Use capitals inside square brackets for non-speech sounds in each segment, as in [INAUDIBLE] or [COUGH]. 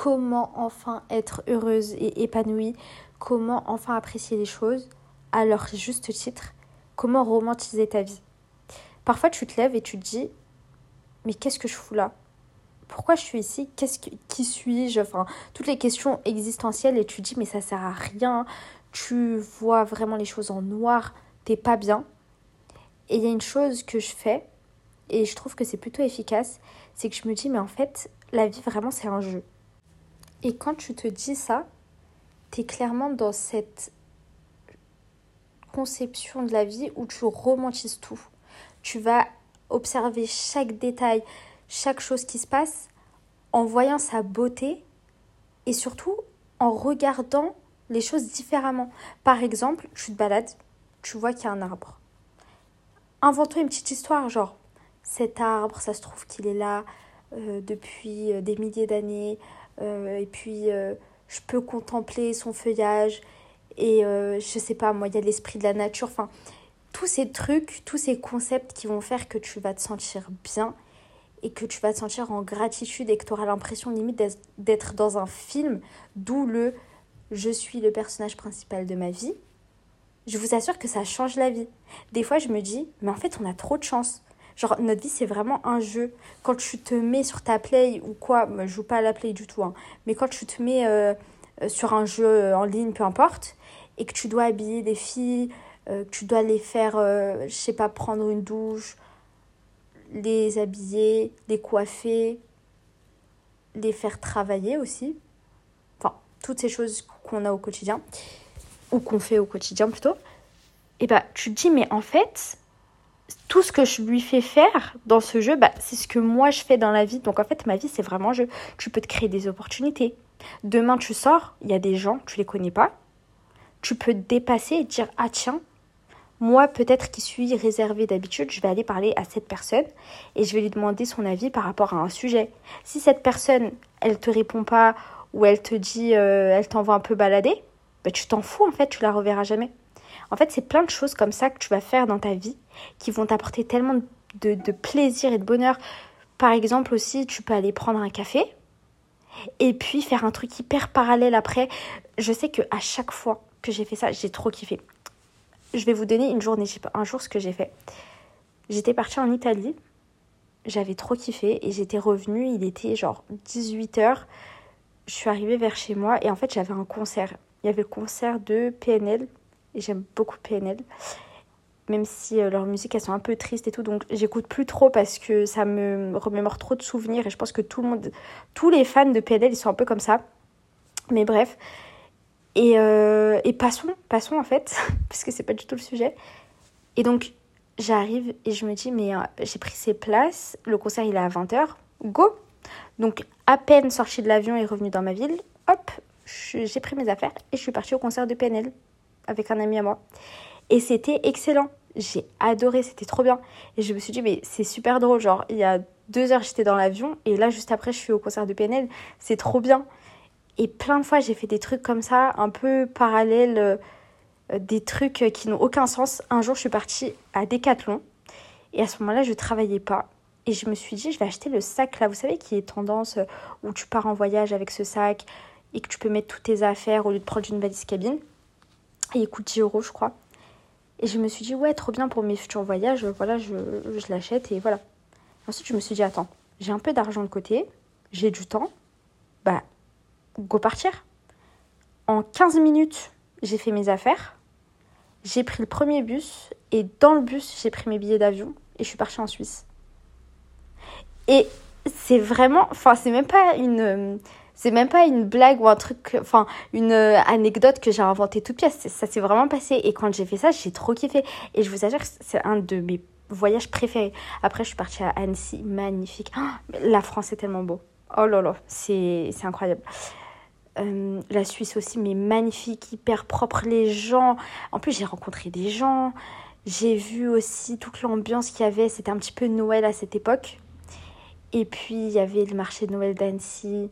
comment enfin être heureuse et épanouie, comment enfin apprécier les choses à leur juste titre, comment romantiser ta vie? Parfois tu te lèves et tu te dis mais qu'est-ce que je fous là? Pourquoi je suis ici? Qu'est-ce que qui suis-je? Enfin, toutes les questions existentielles et tu te dis mais ça sert à rien. Tu vois vraiment les choses en noir, t'es pas bien. Et il y a une chose que je fais et je trouve que c'est plutôt efficace, c'est que je me dis mais en fait, la vie vraiment c'est un jeu. Et quand tu te dis ça, tu es clairement dans cette conception de la vie où tu romantises tout. Tu vas observer chaque détail, chaque chose qui se passe en voyant sa beauté et surtout en regardant les choses différemment. Par exemple, tu te balades, tu vois qu'il y a un arbre. Invente-toi une petite histoire, genre cet arbre, ça se trouve qu'il est là euh, depuis euh, des milliers d'années, et puis je peux contempler son feuillage, et je sais pas, moi, il y a l'esprit de la nature, enfin, tous ces trucs, tous ces concepts qui vont faire que tu vas te sentir bien et que tu vas te sentir en gratitude et que tu auras l'impression limite d'être dans un film, d'où le je suis le personnage principal de ma vie. Je vous assure que ça change la vie. Des fois, je me dis, mais en fait, on a trop de chance. Genre, notre vie, c'est vraiment un jeu. Quand tu te mets sur ta play ou quoi, je joue pas à la play du tout, hein, mais quand tu te mets euh, euh, sur un jeu en ligne, peu importe, et que tu dois habiller des filles, euh, tu dois les faire, euh, je sais pas, prendre une douche, les habiller, les coiffer, les faire travailler aussi. Enfin, toutes ces choses qu'on a au quotidien, ou qu'on fait au quotidien plutôt. Et bah, tu te dis, mais en fait, tout ce que je lui fais faire dans ce jeu, bah, c'est ce que moi je fais dans la vie. Donc en fait, ma vie, c'est vraiment un. Tu peux te créer des opportunités. Demain, tu sors, il y a des gens, tu les connais pas. Tu peux te dépasser et te dire, ah tiens, moi, peut-être qui suis réservée d'habitude, je vais aller parler à cette personne et je vais lui demander son avis par rapport à un sujet. Si cette personne, elle te répond pas ou elle te dit, euh, elle t'envoie un peu balader, bah, tu t'en fous en fait, tu la reverras jamais. En fait, c'est plein de choses comme ça que tu vas faire dans ta vie qui vont t'apporter tellement de, de plaisir et de bonheur. Par exemple aussi, tu peux aller prendre un café et puis faire un truc hyper parallèle après. Je sais que à chaque fois que j'ai fait ça, j'ai trop kiffé je vais vous donner une journée, je sais pas, un jour ce que j'ai fait. J'étais partie en Italie, j'avais trop kiffé et j'étais revenue, il était genre 18h. Je suis arrivée vers chez moi et en fait j'avais un concert. Il y avait le concert de PNL et j'aime beaucoup PNL. Même si euh, leur musique elles sont un peu tristes et tout, donc j'écoute plus trop parce que ça me remémore trop de souvenirs et je pense que tout le monde, tous les fans de PNL ils sont un peu comme ça. Mais bref, et, euh, passons, passons en fait, [LAUGHS] parce que c'est pas du tout le sujet. Et donc, j'arrive et je me dis, mais euh, j'ai pris ses places, le concert il est à 20h, go Donc, à peine sortie de l'avion et revenue dans ma ville, hop, j'ai pris mes affaires et je suis partie au concert de PNL avec un ami à moi. Et c'était excellent. J'ai adoré, c'était trop bien. Et je me suis dit, mais c'est super drôle. Genre, il y a deux heures, j'étais dans l'avion et là, juste après, je suis au concert de PNL. C'est trop bien. Et plein de fois, j'ai fait des trucs comme ça, un peu parallèles, euh, des trucs qui n'ont aucun sens. Un jour, je suis partie à Decathlon et à ce moment-là, je travaillais pas. Et je me suis dit, je vais acheter le sac là, vous savez, qui est tendance euh, où tu pars en voyage avec ce sac et que tu peux mettre toutes tes affaires au lieu de prendre une valise cabine. Et il coûte 10 euros, je crois. Et je me suis dit, ouais, trop bien pour mes futurs voyages, voilà, je, je l'achète et voilà. Ensuite, je me suis dit, attends, j'ai un peu d'argent de côté, j'ai du temps, bah, go partir. En 15 minutes, j'ai fait mes affaires. J'ai pris le premier bus et dans le bus, j'ai pris mes billets d'avion et je suis partie en Suisse. Et c'est vraiment, enfin, c'est même pas une, c'est même pas une blague ou un truc, enfin, une anecdote que j'ai inventée toute pièce. Ça s'est vraiment passé. Et quand j'ai fait ça, j'ai trop kiffé. Et je vous assure, c'est un de mes voyages préférés. Après, je suis partie à Annecy, magnifique. Oh, la France est tellement beau. Oh là là, c'est incroyable. Euh, la Suisse aussi, mais magnifique, hyper propre. Les gens, en plus, j'ai rencontré des gens. J'ai vu aussi toute l'ambiance qu'il y avait. C'était un petit peu Noël à cette époque. Et puis, il y avait le marché de Noël d'Annecy.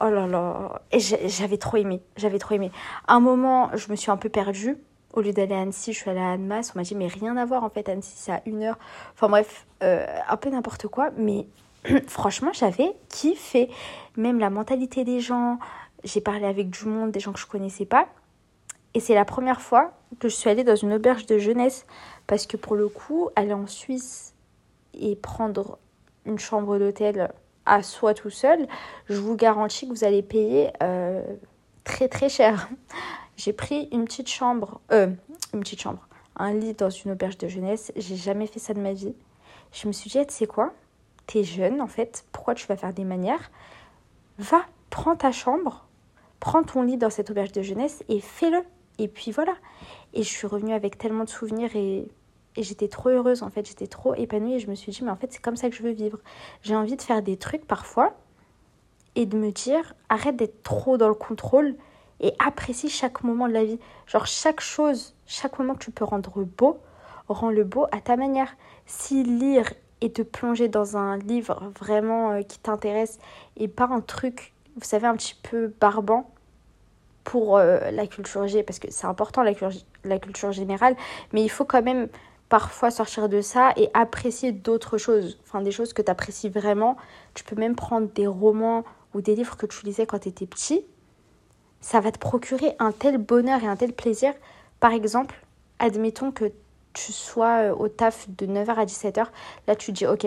Oh là là. Et j'avais trop aimé. J'avais trop aimé. À un moment, je me suis un peu perdue. Au lieu d'aller à Annecy, je suis allée à Annemasse. On m'a dit, mais rien à voir en fait. Annecy, c'est à une heure. Enfin bref, euh, un peu n'importe quoi. Mais [CLEARS THROAT] franchement, j'avais kiffé. Même la mentalité des gens. J'ai parlé avec du monde, des gens que je connaissais pas. Et c'est la première fois que je suis allée dans une auberge de jeunesse. Parce que pour le coup, aller en Suisse et prendre une chambre d'hôtel à soi tout seul, je vous garantis que vous allez payer euh, très très cher. [LAUGHS] J'ai pris une petite chambre, euh, une petite chambre, un lit dans une auberge de jeunesse. J'ai jamais fait ça de ma vie. Je me suis dit, tu sais quoi? T'es jeune en fait, pourquoi tu vas faire des manières? Va, prends ta chambre, prends ton lit dans cette auberge de jeunesse et fais-le. Et puis voilà. Et je suis revenue avec tellement de souvenirs et, et j'étais trop heureuse en fait, j'étais trop épanouie et je me suis dit, mais en fait, c'est comme ça que je veux vivre. J'ai envie de faire des trucs parfois et de me dire, arrête d'être trop dans le contrôle et apprécie chaque moment de la vie. Genre chaque chose, chaque moment que tu peux rendre beau, rends-le beau à ta manière. Si lire et te plonger dans un livre vraiment euh, qui t'intéresse et pas un truc, vous savez, un petit peu barbant pour euh, la culture G, parce que c'est important la culture générale, mais il faut quand même parfois sortir de ça et apprécier d'autres choses, enfin des choses que tu apprécies vraiment. Tu peux même prendre des romans ou des livres que tu lisais quand tu étais petit. Ça va te procurer un tel bonheur et un tel plaisir. Par exemple, admettons que tu sois euh, au taf de 9h à 17h, là tu dis ok,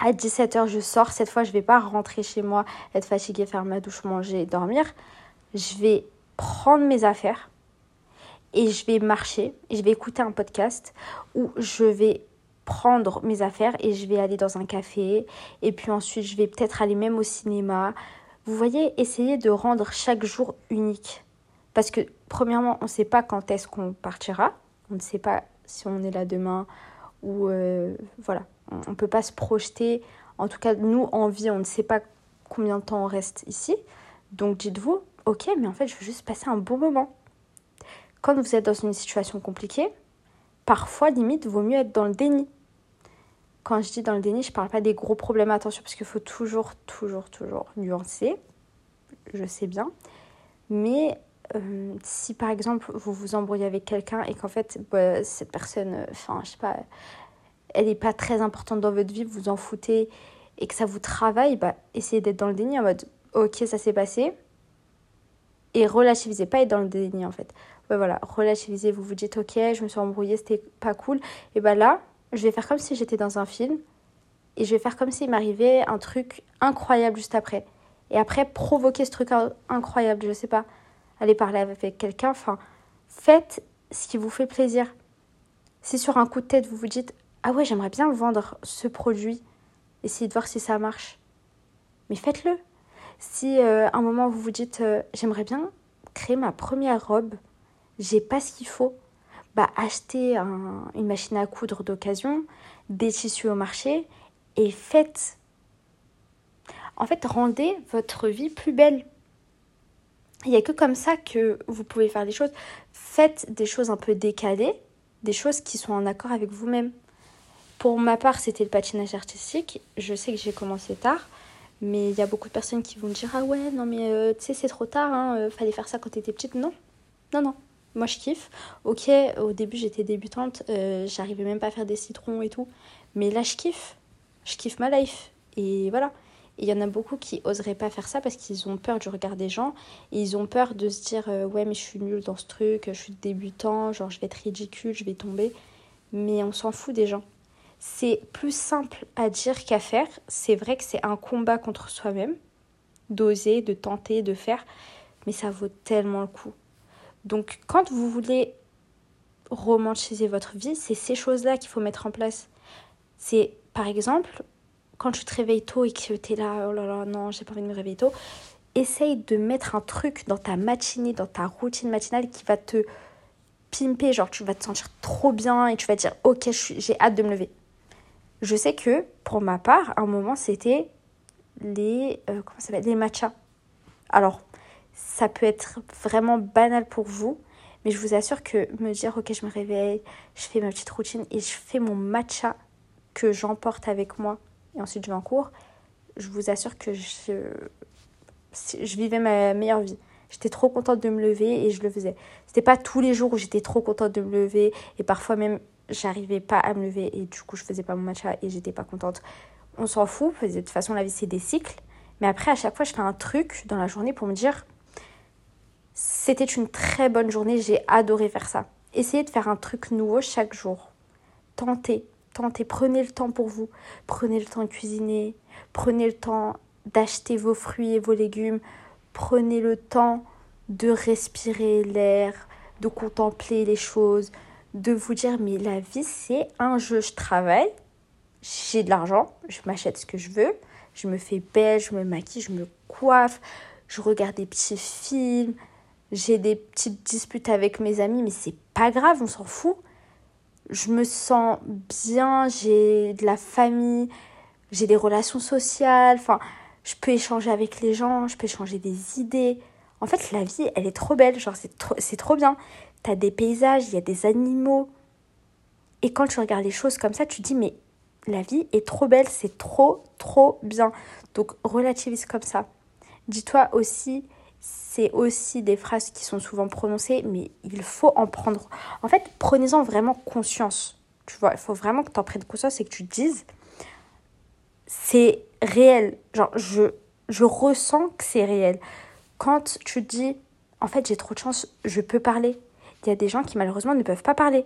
à 17h je sors, cette fois je vais pas rentrer chez moi, être fatiguée, faire ma douche, manger, dormir. Je vais prendre mes affaires et je vais marcher, je vais écouter un podcast ou je vais prendre mes affaires et je vais aller dans un café et puis ensuite je vais peut-être aller même au cinéma. Vous voyez, essayer de rendre chaque jour unique. Parce que premièrement, on ne sait pas quand est-ce qu'on partira, on ne sait pas si on est là demain ou euh, voilà, on ne peut pas se projeter. En tout cas, nous, en vie, on ne sait pas combien de temps on reste ici. Donc dites-vous, ok, mais en fait, je veux juste passer un bon moment. Quand vous êtes dans une situation compliquée, parfois, limite, vaut mieux être dans le déni. Quand je dis dans le déni, je ne parle pas des gros problèmes, attention, parce qu'il faut toujours, toujours, toujours nuancer. Je sais bien. Mais euh, si par exemple vous vous embrouillez avec quelqu'un et qu'en fait bah, cette personne, euh, enfin je sais pas, elle n'est pas très importante dans votre vie, vous vous en foutez et que ça vous travaille, bah, essayez d'être dans le déni en mode ok ça s'est passé et relativisez, pas être dans le déni en fait. Ouais, voilà, relativisez, vous vous dites ok je me suis embrouillée, c'était pas cool, et bah là je vais faire comme si j'étais dans un film et je vais faire comme s'il m'arrivait un truc incroyable juste après. Et après provoquer ce truc incroyable, je sais pas allez parler avec quelqu'un. Enfin, faites ce qui vous fait plaisir. Si sur un coup de tête, vous vous dites Ah ouais, j'aimerais bien vendre ce produit, essayez de voir si ça marche. Mais faites-le. Si euh, à un moment vous vous dites euh, J'aimerais bien créer ma première robe, j'ai pas ce qu'il faut, bah achetez une machine à coudre d'occasion, des tissus au marché et faites. En fait, rendez votre vie plus belle. Il n'y a que comme ça que vous pouvez faire des choses. Faites des choses un peu décalées, des choses qui sont en accord avec vous-même. Pour ma part, c'était le patinage artistique. Je sais que j'ai commencé tard, mais il y a beaucoup de personnes qui vont me dire Ah ouais, non, mais euh, tu sais, c'est trop tard, hein, euh, fallait faire ça quand tu étais petite. Non, non, non. Moi, je kiffe. Ok, au début, j'étais débutante, euh, j'arrivais même pas à faire des citrons et tout. Mais là, je kiffe. Je kiffe ma life. Et voilà. Il y en a beaucoup qui oseraient pas faire ça parce qu'ils ont peur du regard des gens. Ils ont peur de se dire euh, Ouais, mais je suis nulle dans ce truc, je suis débutant, genre je vais être ridicule, je vais tomber. Mais on s'en fout des gens. C'est plus simple à dire qu'à faire. C'est vrai que c'est un combat contre soi-même, d'oser, de tenter, de faire. Mais ça vaut tellement le coup. Donc, quand vous voulez romantiser votre vie, c'est ces choses-là qu'il faut mettre en place. C'est, par exemple, quand tu te réveilles tôt et que tu es là, oh là là, non, j'ai pas envie de me réveiller tôt, essaye de mettre un truc dans ta matinée, dans ta routine matinale qui va te pimper, genre tu vas te sentir trop bien et tu vas te dire, ok, j'ai hâte de me lever. Je sais que pour ma part, à un moment, c'était les, euh, les matchas. Alors, ça peut être vraiment banal pour vous, mais je vous assure que me dire, ok, je me réveille, je fais ma petite routine et je fais mon matcha que j'emporte avec moi et ensuite je vais en cours, je vous assure que je, je vivais ma meilleure vie. J'étais trop contente de me lever et je le faisais. C'était pas tous les jours où j'étais trop contente de me lever et parfois même j'arrivais pas à me lever et du coup je faisais pas mon matcha et j'étais pas contente. on s'en fout, de toute façon la vie c'est des cycles. Mais après, à chaque fois, je fais un truc dans la journée pour me dire, c'était une très bonne journée, j'ai adoré faire ça. Essayez de faire un truc nouveau chaque jour. Tentez, tentez, prenez le temps pour vous. Prenez le temps de cuisiner, prenez le temps d'acheter vos fruits et vos légumes, prenez le temps de respirer l'air, de contempler les choses, de vous dire mais la vie c'est un jeu, je travaille, j'ai de l'argent, je m'achète ce que je veux, je me fais belle, je me maquille, je me coiffe, je regarde des petits films, j'ai des petites disputes avec mes amis, mais c'est pas grave, on s'en fout. Je me sens bien, j'ai de la famille, j'ai des relations sociales, enfin, je peux échanger avec les gens, je peux échanger des idées. En fait, la vie, elle est trop belle, genre, c'est trop, c'est trop bien. T'as des paysages, il y a des animaux. Et quand tu regardes les choses comme ça, tu te dis, mais la vie est trop belle, c'est trop, trop bien. Donc relativise comme ça. Dis-toi aussi, c'est aussi des phrases qui sont souvent prononcées, mais il faut en prendre. En fait, prenez-en vraiment conscience. Tu vois, il faut vraiment que tu en prennes conscience et que tu te dises, c'est réel. Genre, je, je ressens que c'est réel. Quand tu te dis, en fait, j'ai trop de chance, je peux parler. Il y a des gens qui malheureusement ne peuvent pas parler.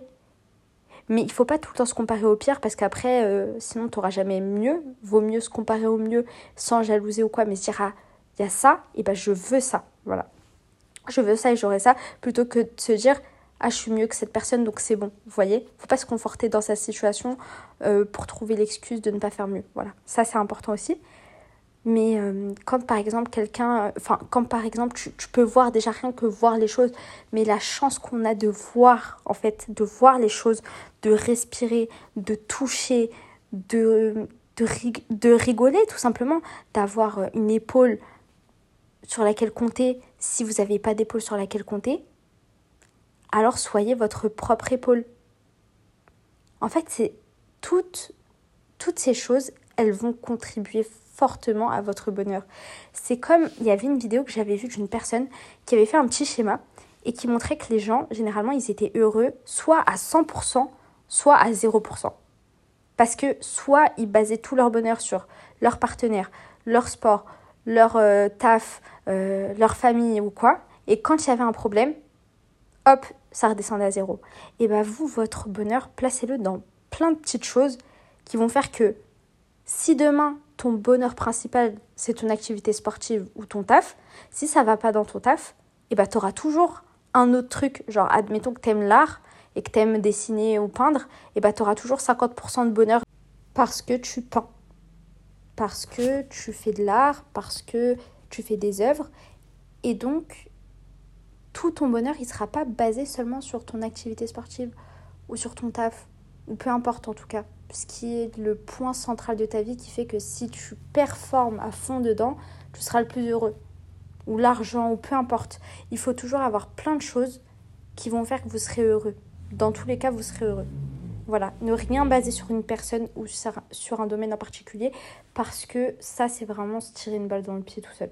Mais il faut pas tout le temps se comparer au pire parce qu'après, euh, sinon, tu n'auras jamais mieux. Vaut mieux se comparer au mieux sans jalouser ou quoi, mais se dire, il y a ça, et ben je veux ça. Voilà. Je veux ça et j'aurai ça, plutôt que de se dire, ah, je suis mieux que cette personne, donc c'est bon. Vous voyez faut pas se conforter dans sa situation euh, pour trouver l'excuse de ne pas faire mieux. Voilà. Ça, c'est important aussi. Mais euh, quand par exemple quelqu'un, enfin quand par exemple tu, tu, peux voir déjà rien que voir les choses, mais la chance qu'on a de voir en fait, de voir les choses, de respirer, de toucher, de, de, de rigoler tout simplement, d'avoir euh, une épaule sur laquelle compter si vous n'avez pas d'épaule sur laquelle compter, alors soyez votre propre épaule. En fait, c'est toutes, toutes ces choses, elles vont contribuer fortement à votre bonheur. C'est comme il y avait une vidéo que j'avais vue d'une personne qui avait fait un petit schéma et qui montrait que les gens, généralement, ils étaient heureux soit à 100%, soit à 0%. Parce que soit ils basaient tout leur bonheur sur leur partenaire, leur sport, leur euh, taf, euh, leur famille ou quoi, et quand il y avait un problème, hop, ça redescendait à zéro. Et bah vous, votre bonheur, placez-le dans plein de petites choses qui vont faire que si demain ton bonheur principal c'est ton activité sportive ou ton taf, si ça va pas dans ton taf, et bah tu auras toujours un autre truc, genre admettons que tu aimes l'art et que tu aimes dessiner ou peindre, et bah tu auras toujours 50% de bonheur parce que tu peins. Parce que tu fais de l'art, parce que tu fais des œuvres et donc tout ton bonheur il sera pas basé seulement sur ton activité sportive ou sur ton taf ou peu importe en tout cas. Ce qui est le point central de ta vie qui fait que si tu performes à fond dedans tu seras le plus heureux. Ou l'argent ou peu importe. Il faut toujours avoir plein de choses qui vont faire que vous serez heureux. Dans tous les cas vous serez heureux voilà, ne rien baser sur une personne ou sur un domaine en particulier parce que ça c'est vraiment se tirer une balle dans le pied tout seul.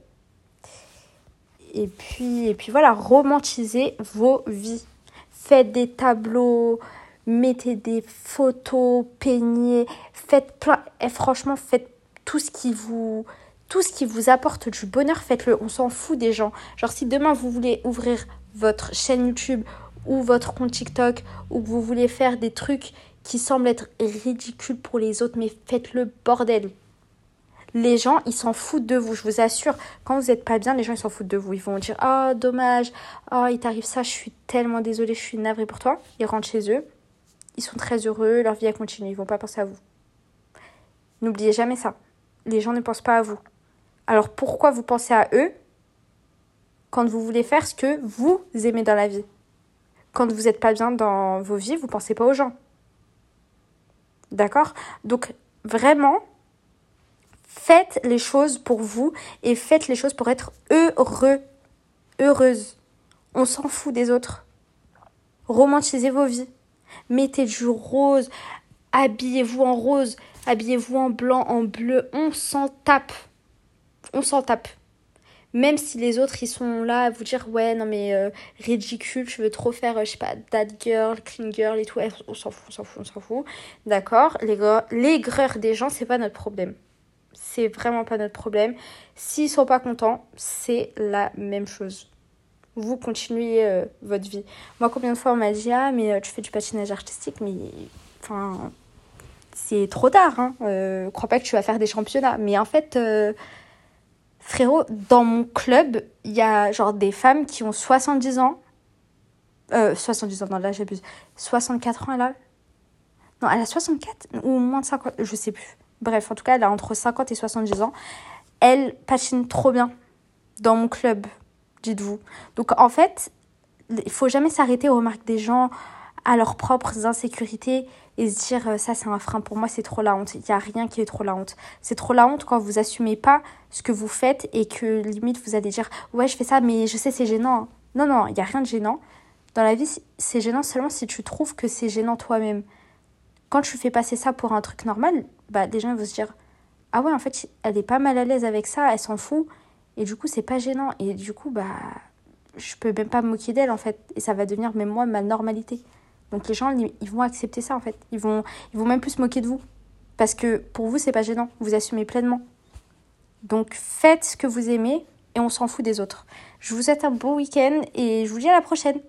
Et puis, et puis voilà, romantisez vos vies. Faites des tableaux, mettez des photos, peignez, faites plein. Et franchement, faites tout ce qui vous. Tout ce qui vous apporte du bonheur, faites-le. On s'en fout des gens. Genre, si demain vous voulez ouvrir votre chaîne YouTube ou votre compte TikTok ou que vous voulez faire des trucs qui semblent être ridicules pour les autres, mais faites-le bordel les gens, ils s'en foutent de vous, je vous assure. Quand vous n'êtes pas bien, les gens, ils s'en foutent de vous. Ils vont dire Oh, dommage, oh, il t'arrive ça, je suis tellement désolée, je suis navrée pour toi. Ils rentrent chez eux, ils sont très heureux, leur vie a continué, ils vont pas penser à vous. N'oubliez jamais ça. Les gens ne pensent pas à vous. Alors pourquoi vous pensez à eux quand vous voulez faire ce que vous aimez dans la vie? Quand vous n'êtes pas bien dans vos vies, vous pensez pas aux gens. D'accord? Donc vraiment, Faites les choses pour vous et faites les choses pour être heureux, heureuse. On s'en fout des autres. Romantisez vos vies. Mettez du rose, habillez-vous en rose, habillez-vous en blanc, en bleu. On s'en tape. On s'en tape. Même si les autres ils sont là à vous dire ouais non mais euh, ridicule, je veux trop faire euh, je sais pas dad girl, clean girl et tout, on s'en fout, on s'en fout, on s'en fout. D'accord, l'aigreur des gens c'est pas notre problème. c'est vraiment pas notre problème. S'ils sont pas contents, c'est la même chose. Vous continuez euh, votre vie. Moi, combien de fois on m'a dit Ah, mais tu fais du patinage artistique, mais. Enfin. C'est trop tard, hein. Crois pas que tu vas faire des championnats. Mais en fait, frérot, dans mon club, il y a genre des femmes qui ont 70 ans. 70 ans, non, là j'abuse. 64 ans, elle a. Non, elle a 64 ou moins de 50, je sais plus. Bref, en tout cas, elle a entre 50 et 70 ans. Elle patine trop bien dans mon club, dites-vous. Donc en fait, il faut jamais s'arrêter aux remarques des gens, à leurs propres insécurités et se dire euh, ça c'est un frein pour moi, c'est trop la honte. Il n'y a rien qui est trop la honte. C'est trop la honte quand vous assumez pas ce que vous faites et que limite vous allez dire ouais je fais ça mais je sais c'est gênant. Non non, il n'y a rien de gênant. Dans la vie, c'est gênant seulement si tu trouves que c'est gênant toi-même. Quand tu fais passer ça pour un truc normal, bah, des gens vont se dire Ah ouais, en fait, elle est pas mal à l'aise avec ça, elle s'en fout. Et du coup, c'est pas gênant. Et du coup, bah, je peux même pas me moquer d'elle, en fait. Et ça va devenir, même moi, ma normalité. Donc les gens, ils vont accepter ça, en fait. Ils vont, ils vont même plus se moquer de vous. Parce que pour vous, c'est pas gênant. Vous assumez pleinement. Donc faites ce que vous aimez et on s'en fout des autres. Je vous souhaite un bon week-end et je vous dis à la prochaine.